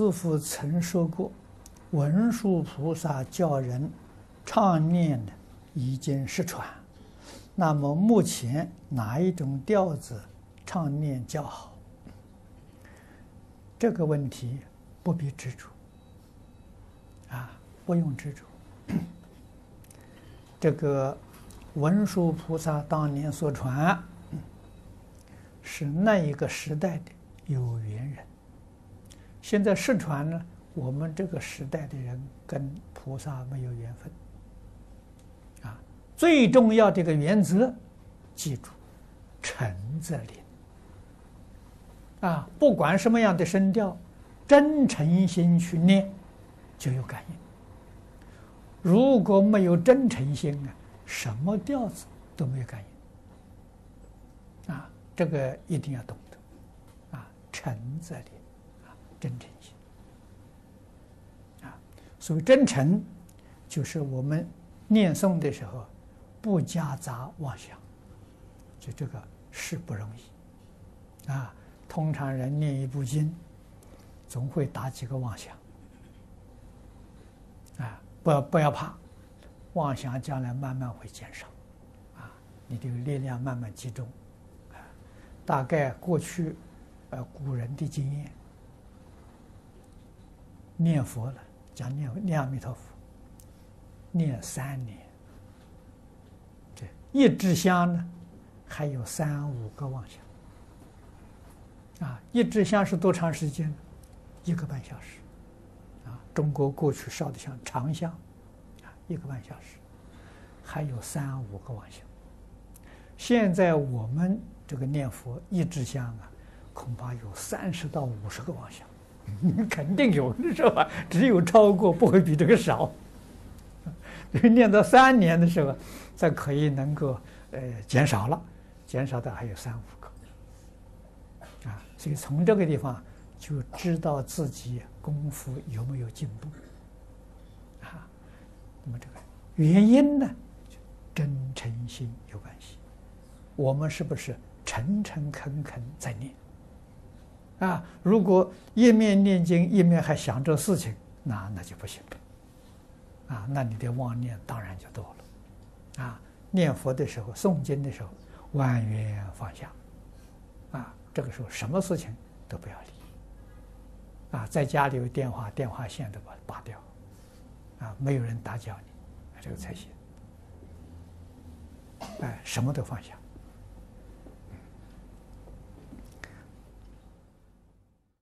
师父曾说过，文殊菩萨教人唱念的已经失传。那么目前哪一种调子唱念较好？这个问题不必执着，啊，不用执着。这个文殊菩萨当年所传，是那一个时代的有缘人。现在失传呢，我们这个时代的人跟菩萨没有缘分。啊，最重要的一个原则，记住，诚则灵。啊，不管什么样的声调，真诚心去念，就有感应。如果没有真诚心啊，什么调子都没有感应。啊，这个一定要懂得。啊，诚则灵，真诚心。啊，所谓真诚，就是我们念诵的时候，不夹杂妄想，就这个是不容易。啊。通常人念一部经，总会打几个妄想，啊，不要不要怕，妄想将来慢慢会减少，啊，你这个力量慢慢集中，啊，大概过去，呃，古人的经验，念佛了，讲念念阿弥陀佛，念三年，对，一支香呢，还有三五个妄想。啊，一支香是多长时间？一个半小时。啊，中国过去烧的香长香，啊，一个半小时，还有三五个妄想。现在我们这个念佛一支香啊，恐怕有三十到五十个妄想，肯定有，是吧？只有超过，不会比这个少。念到三年的时候，才可以能够呃减少了，减少的还有三五个。啊，所以从这个地方就知道自己功夫有没有进步。啊，那么这个原因呢，就真诚心有关系。我们是不是诚诚恳恳在念？啊，如果一面念经一面还想着事情，那那就不行了。啊，那你的妄念当然就多了。啊，念佛的时候、诵经的时候，万缘放下。啊。这个时候什么事情都不要理，啊，在家里有电话，电话线都把它拔掉，啊，没有人打搅你，这个才行，哎，什么都放下。